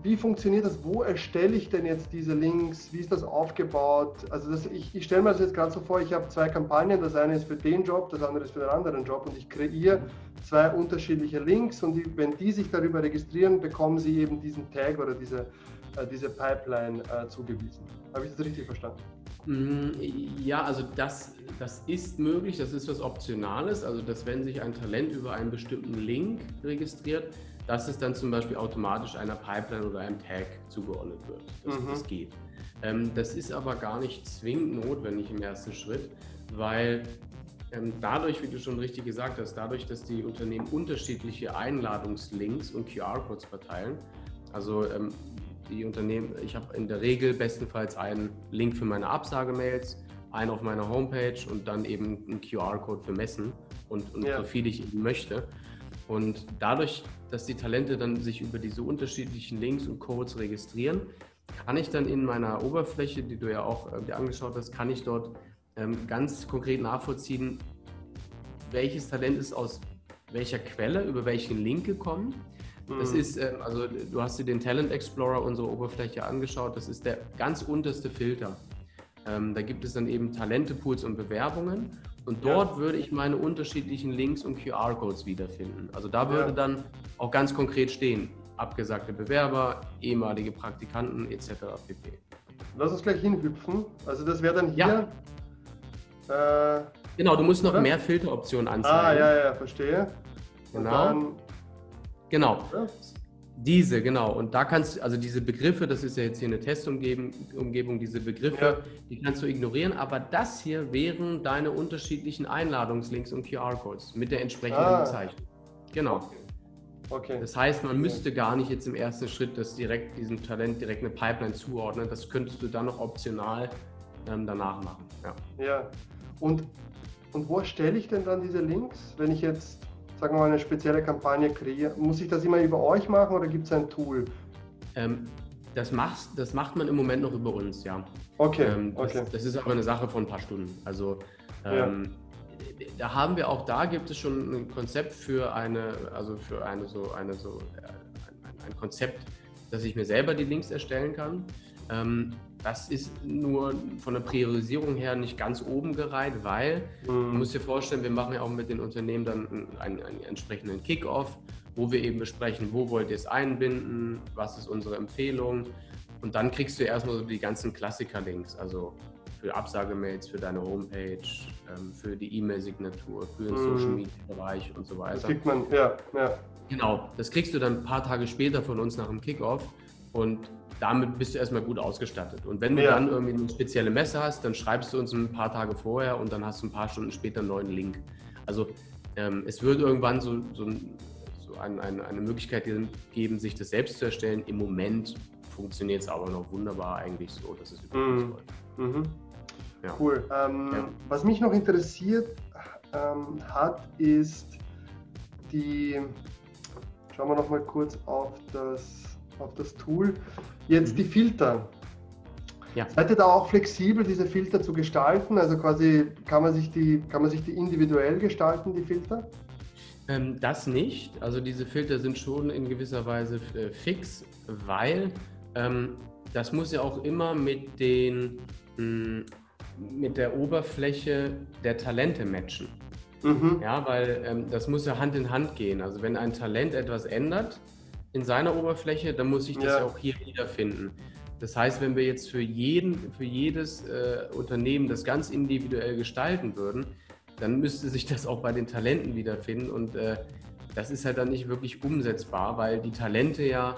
Wie funktioniert das? Wo erstelle ich denn jetzt diese Links? Wie ist das aufgebaut? Also das, ich, ich stelle mir das jetzt gerade so vor, ich habe zwei Kampagnen. Das eine ist für den Job, das andere ist für den anderen Job. Und ich kreiere zwei unterschiedliche Links. Und die, wenn die sich darüber registrieren, bekommen sie eben diesen Tag oder diese, äh, diese Pipeline äh, zugewiesen. Habe ich das richtig verstanden? Mm, ja, also das, das ist möglich, das ist was Optionales. Also, dass wenn sich ein Talent über einen bestimmten Link registriert, dass es dann zum Beispiel automatisch einer Pipeline oder einem Tag zugeordnet wird. Das, mhm. das geht. Ähm, das ist aber gar nicht zwingend notwendig im ersten Schritt, weil ähm, dadurch, wie du schon richtig gesagt hast, dadurch, dass die Unternehmen unterschiedliche Einladungslinks und QR-Codes verteilen, also ähm, die Unternehmen, ich habe in der Regel bestenfalls einen Link für meine Absagemails, einen auf meiner Homepage und dann eben einen QR-Code für Messen und, und ja. so viel ich eben möchte. Und dadurch, dass die Talente dann sich über diese unterschiedlichen Links und Codes registrieren, kann ich dann in meiner Oberfläche, die du ja auch äh, dir angeschaut hast, kann ich dort ähm, ganz konkret nachvollziehen, welches Talent ist aus welcher Quelle, über welchen Link gekommen das mhm. ist, äh, also du hast dir den Talent Explorer, unsere Oberfläche angeschaut, das ist der ganz unterste Filter. Ähm, da gibt es dann eben Talente-Pools und Bewerbungen und dort ja. würde ich meine unterschiedlichen Links und QR-Codes wiederfinden. Also da würde ja. dann auch ganz konkret stehen, abgesagte Bewerber, ehemalige Praktikanten etc. pp. Lass uns gleich hinhüpfen. Also das wäre dann hier. Ja. Äh, genau, du musst noch oder? mehr Filteroptionen ah, anzeigen. Ah, ja, ja, verstehe. Genau. Genau. Diese, genau. Und da kannst du, also diese Begriffe, das ist ja jetzt hier eine Testumgebung, diese Begriffe, ja. die kannst du ignorieren, aber das hier wären deine unterschiedlichen Einladungslinks und QR-Codes mit der entsprechenden ah. Bezeichnung. Genau. Okay. okay. Das heißt, man müsste gar nicht jetzt im ersten Schritt das direkt, diesem Talent direkt eine Pipeline zuordnen. Das könntest du dann noch optional ähm, danach machen. Ja. ja. Und, und wo stelle ich denn dann diese Links, wenn ich jetzt sagen wir mal, eine spezielle Kampagne kreieren? Muss ich das immer über euch machen oder gibt es ein Tool? Ähm, das, macht, das macht man im Moment noch über uns, ja. Okay, ähm, das, okay. Das ist aber eine Sache von ein paar Stunden. Also ähm, ja. da haben wir auch da gibt es schon ein Konzept für eine, also für eine so eine so äh, ein, ein Konzept, dass ich mir selber die Links erstellen kann. Ähm, das ist nur von der Priorisierung her nicht ganz oben gereiht, weil mhm. man muss dir vorstellen, wir machen ja auch mit den Unternehmen dann einen, einen entsprechenden Kick-off, wo wir eben besprechen, wo wollt ihr es einbinden, was ist unsere Empfehlung und dann kriegst du erstmal so die ganzen Klassiker-Links, also für Absagemails, für deine Homepage, ähm, für die E-Mail-Signatur, für den mhm. Social-Media-Bereich und so weiter. Das kriegt man, ja, ja. Genau, das kriegst du dann ein paar Tage später von uns nach dem Kickoff und damit bist du erstmal gut ausgestattet. Und wenn du ja. dann irgendwie eine spezielle Messe hast, dann schreibst du uns ein paar Tage vorher und dann hast du ein paar Stunden später einen neuen Link. Also ähm, es wird irgendwann so, so, so ein, ein, eine Möglichkeit geben, sich das selbst zu erstellen. Im Moment funktioniert es aber noch wunderbar eigentlich so, dass es mhm. läuft. Mhm. Ja. Cool. Ähm, ja. Was mich noch interessiert, ähm, hat, ist die, schauen wir noch mal kurz auf das, auf das Tool, jetzt mhm. die Filter. Ja. Seid ihr da auch flexibel, diese Filter zu gestalten? Also quasi kann man sich die, kann man sich die individuell gestalten, die Filter? Ähm, das nicht. Also diese Filter sind schon in gewisser Weise äh, fix, weil ähm, das muss ja auch immer mit den mh, mm, mit der Oberfläche der Talente matchen. Mhm. Ja, weil ähm, das muss ja Hand in Hand gehen. Also wenn ein Talent etwas ändert in seiner Oberfläche, dann muss ich das ja, ja auch hier wiederfinden. Das heißt, wenn wir jetzt für, jeden, für jedes äh, Unternehmen das ganz individuell gestalten würden, dann müsste sich das auch bei den Talenten wiederfinden. Und äh, das ist halt dann nicht wirklich umsetzbar, weil die Talente ja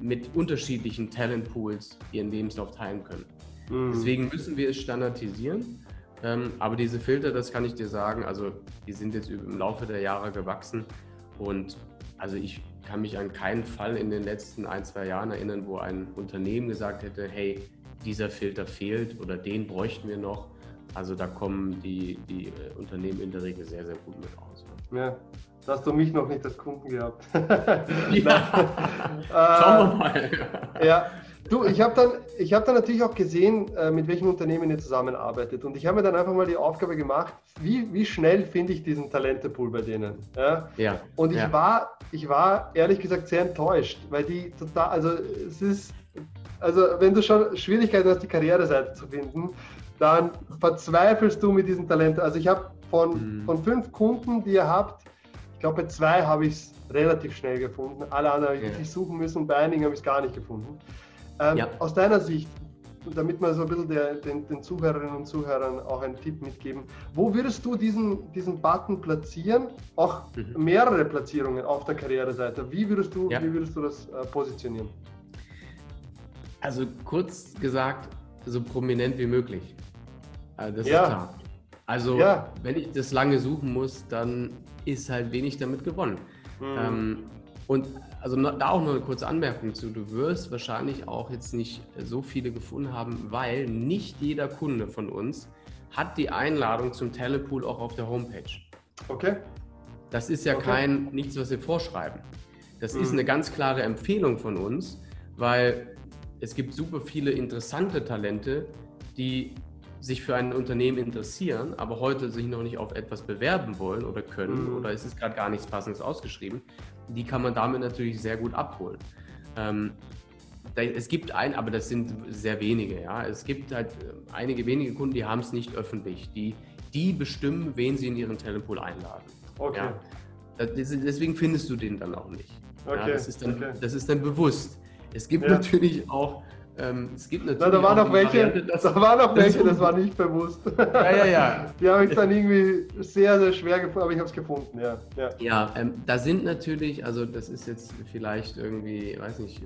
mit unterschiedlichen Talentpools ihren Lebenslauf teilen können. Mhm. Deswegen müssen wir es standardisieren. Ähm, aber diese Filter, das kann ich dir sagen, also die sind jetzt im Laufe der Jahre gewachsen. Und also ich kann mich an keinen Fall in den letzten ein, zwei Jahren erinnern, wo ein Unternehmen gesagt hätte, hey, dieser Filter fehlt oder den bräuchten wir noch. Also da kommen die, die äh, Unternehmen in der Regel sehr, sehr gut mit aus. Ja, da hast du mich noch nicht als Kunden gehabt. ja. Schauen wir mal. ja, Du, ich habe dann, hab dann natürlich auch gesehen, äh, mit welchen Unternehmen ihr zusammenarbeitet. Und ich habe mir dann einfach mal die Aufgabe gemacht, wie, wie schnell finde ich diesen Talentepool bei denen. Ja. ja und ich, ja. War, ich war ehrlich gesagt sehr enttäuscht, weil die total, also es ist, also wenn du schon Schwierigkeiten hast, die Karriereseite zu finden, dann verzweifelst du mit diesen Talenten. Also ich habe von, mhm. von fünf Kunden, die ihr habt, ich glaube bei zwei habe ich es relativ schnell gefunden. Alle anderen habe ich wirklich suchen müssen und bei einigen habe ich es gar nicht gefunden. Ähm, ja. Aus deiner Sicht, damit wir so ein bisschen der, den, den, Zuhörerinnen und Zuhörern auch einen Tipp mitgeben, wo würdest du diesen, diesen Button platzieren? Auch mhm. mehrere Platzierungen auf der Karriereseite. Wie würdest du, ja. wie würdest du das äh, positionieren? Also kurz gesagt, so prominent wie möglich. Also das ja. ist klar. Also ja. wenn ich das lange suchen muss, dann ist halt wenig damit gewonnen. Mhm. Ähm, und also da auch noch eine kurze Anmerkung zu. Du wirst wahrscheinlich auch jetzt nicht so viele gefunden haben, weil nicht jeder Kunde von uns hat die Einladung zum Telepool auch auf der Homepage. Okay. Das ist ja okay. kein nichts, was wir vorschreiben. Das mhm. ist eine ganz klare Empfehlung von uns, weil es gibt super viele interessante Talente, die sich für ein Unternehmen interessieren, aber heute sich noch nicht auf etwas bewerben wollen oder können mhm. oder ist es gerade gar nichts Passendes ausgeschrieben, die kann man damit natürlich sehr gut abholen. Ähm, da, es gibt ein, aber das sind sehr wenige, ja. Es gibt halt äh, einige wenige Kunden, die haben es nicht öffentlich. Die, die bestimmen, wen sie in ihren Talentpool einladen. Okay. Ja. Das, deswegen findest du den dann auch nicht. Okay. Ja, das, ist dann, okay. das ist dann bewusst. Es gibt ja. natürlich auch ähm, es gibt natürlich. Na, da waren noch welche, Variante, da waren noch welche, das war nicht bewusst. Ja, ja, ja. Die habe ich dann irgendwie sehr, sehr schwer gefunden, aber ich habe es gefunden, ja. Ja, ja ähm, da sind natürlich, also das ist jetzt vielleicht irgendwie, weiß nicht,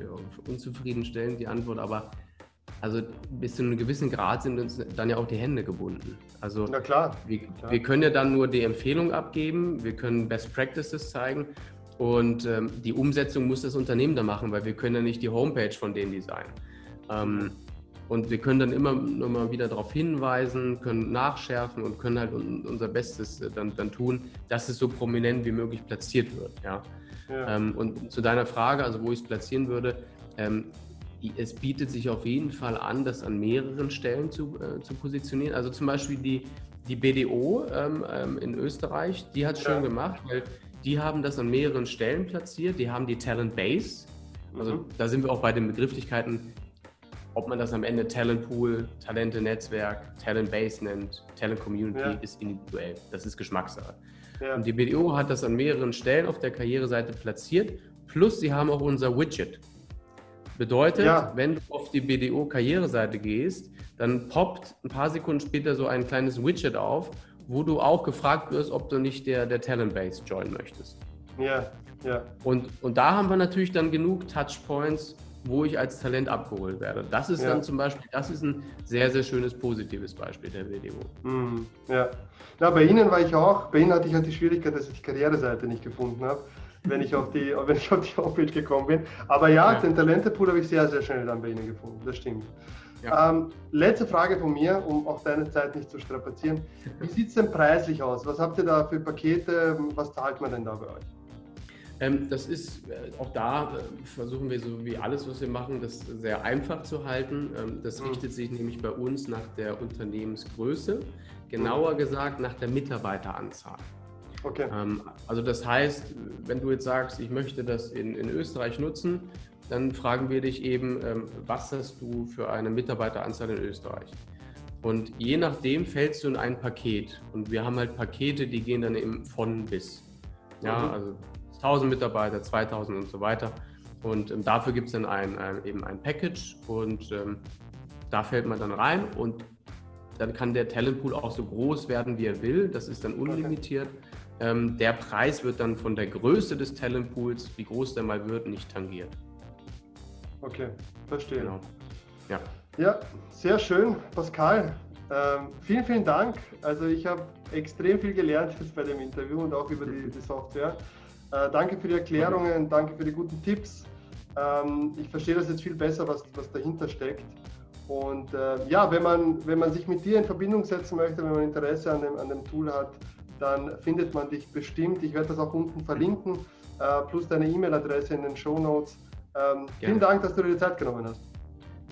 unzufriedenstellend die Antwort, aber also bis zu einem gewissen Grad sind uns dann ja auch die Hände gebunden. Also Na klar. Wir, klar. wir können ja dann nur die Empfehlung abgeben, wir können Best Practices zeigen und ähm, die Umsetzung muss das Unternehmen da machen, weil wir können ja nicht die Homepage von denen designen. Ähm, und wir können dann immer, immer wieder darauf hinweisen, können nachschärfen und können halt unser Bestes äh, dann, dann tun, dass es so prominent wie möglich platziert wird. Ja? ja. Ähm, und zu deiner Frage, also wo ich es platzieren würde, ähm, es bietet sich auf jeden Fall an, das an mehreren Stellen zu, äh, zu positionieren. Also zum Beispiel die, die BDO ähm, in Österreich, die hat es ja. schön gemacht, weil die haben das an mehreren Stellen platziert. Die haben die Talent Base. Also mhm. da sind wir auch bei den Begrifflichkeiten ob man das am Ende Talent Pool, Talente Netzwerk, Talent Base nennt, Talent Community, ja. ist individuell. Das ist Geschmackssache. Ja. Und die BDO hat das an mehreren Stellen auf der Karriereseite platziert. Plus, sie haben auch unser Widget. Bedeutet, ja. wenn du auf die BDO Karriereseite gehst, dann poppt ein paar Sekunden später so ein kleines Widget auf, wo du auch gefragt wirst, ob du nicht der, der Talent Base joinen möchtest. Ja, ja. Und, und da haben wir natürlich dann genug Touchpoints, wo ich als Talent abgeholt werde. Das ist ja. dann zum Beispiel, das ist ein sehr, sehr schönes, positives Beispiel der WDO. Mhm, ja. Na, bei Ihnen war ich auch, bei Ihnen hatte ich halt die Schwierigkeit, dass ich die Karriereseite nicht gefunden habe. wenn ich auf die, wenn ich auf die Homepage gekommen bin. Aber ja, ja. den Talentepool habe ich sehr, sehr schnell dann bei Ihnen gefunden. Das stimmt. Ja. Ähm, letzte Frage von mir, um auch deine Zeit nicht zu strapazieren. Wie sieht es denn preislich aus? Was habt ihr da für Pakete? Was zahlt man denn da bei euch? Ähm, das ist äh, auch da äh, versuchen wir so wie alles, was wir machen, das sehr einfach zu halten. Ähm, das mhm. richtet sich nämlich bei uns nach der Unternehmensgröße, genauer mhm. gesagt nach der Mitarbeiteranzahl. Okay. Ähm, also das heißt, wenn du jetzt sagst, ich möchte das in, in Österreich nutzen, dann fragen wir dich eben, was hast du für eine Mitarbeiteranzahl in Österreich? Und je nachdem fällst du in ein Paket. Und wir haben halt Pakete, die gehen dann eben von bis. Ja, mhm. also 1000 Mitarbeiter, 2000 und so weiter. Und ähm, dafür gibt es dann ein, ein, eben ein Package und ähm, da fällt man dann rein und dann kann der Talentpool auch so groß werden, wie er will. Das ist dann unlimitiert. Ähm, der Preis wird dann von der Größe des Talentpools, wie groß der mal wird, nicht tangiert. Okay, verstehe. Genau. Ja. ja, sehr schön, Pascal. Ähm, vielen, vielen Dank. Also ich habe extrem viel gelernt jetzt bei dem Interview und auch über die, die Software. Äh, danke für die Erklärungen, danke für die guten Tipps. Ähm, ich verstehe das jetzt viel besser, was, was dahinter steckt. Und äh, ja, wenn man, wenn man sich mit dir in Verbindung setzen möchte, wenn man Interesse an dem, an dem Tool hat, dann findet man dich bestimmt. Ich werde das auch unten verlinken, äh, plus deine E-Mail-Adresse in den Show Notes. Ähm, vielen Dank, dass du dir die Zeit genommen hast.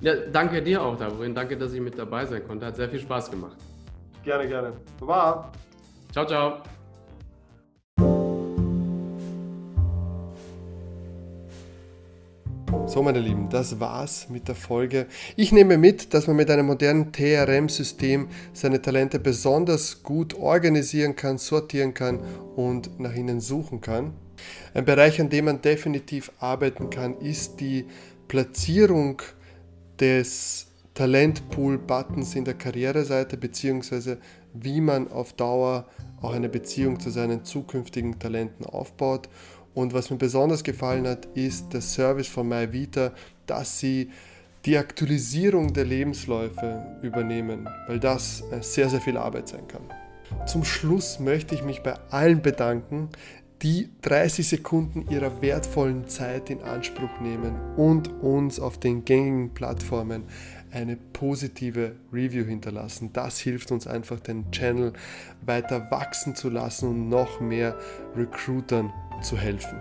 Ja, danke dir auch, Davorin. Danke, dass ich mit dabei sein konnte. Hat sehr viel Spaß gemacht. Gerne, gerne. Baba. Ciao, ciao. So, meine Lieben, das war's mit der Folge. Ich nehme mit, dass man mit einem modernen TRM-System seine Talente besonders gut organisieren kann, sortieren kann und nach ihnen suchen kann. Ein Bereich, an dem man definitiv arbeiten kann, ist die Platzierung des Talentpool-Buttons in der Karriereseite, beziehungsweise wie man auf Dauer auch eine Beziehung zu seinen zukünftigen Talenten aufbaut und was mir besonders gefallen hat, ist der Service von MyVita, dass sie die Aktualisierung der Lebensläufe übernehmen, weil das äh, sehr, sehr viel Arbeit sein kann. Zum Schluss möchte ich mich bei allen bedanken, die 30 Sekunden ihrer wertvollen Zeit in Anspruch nehmen und uns auf den gängigen Plattformen eine positive Review hinterlassen. Das hilft uns einfach, den Channel weiter wachsen zu lassen und noch mehr Recruitern zu helfen.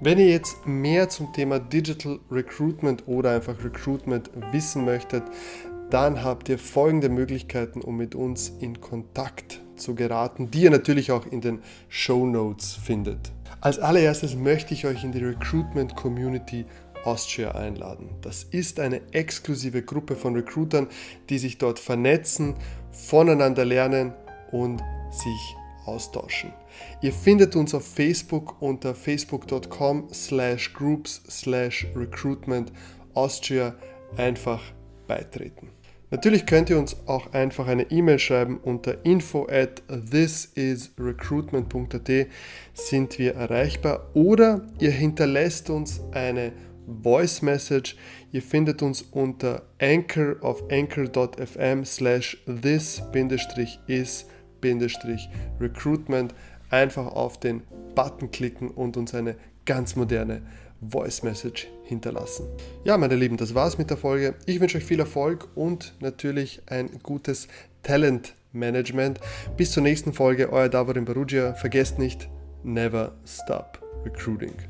Wenn ihr jetzt mehr zum Thema Digital Recruitment oder einfach Recruitment wissen möchtet, dann habt ihr folgende Möglichkeiten, um mit uns in Kontakt zu geraten, die ihr natürlich auch in den Show Notes findet. Als allererstes möchte ich euch in die Recruitment Community Austria einladen. Das ist eine exklusive Gruppe von Recruitern, die sich dort vernetzen, voneinander lernen und sich austauschen. Ihr findet uns auf Facebook unter facebook.com slash groups slash recruitment Austria einfach beitreten. Natürlich könnt ihr uns auch einfach eine E-Mail schreiben unter info at thisisrecruitment.at sind wir erreichbar oder ihr hinterlässt uns eine Voice Message. Ihr findet uns unter anchor auf anchor.fm slash this-is-recruitment einfach auf den Button klicken und uns eine ganz moderne Voice Message hinterlassen. Ja, meine Lieben, das war's mit der Folge. Ich wünsche euch viel Erfolg und natürlich ein gutes Talent Management. Bis zur nächsten Folge, euer Davorin Barugia. Vergesst nicht, never stop recruiting.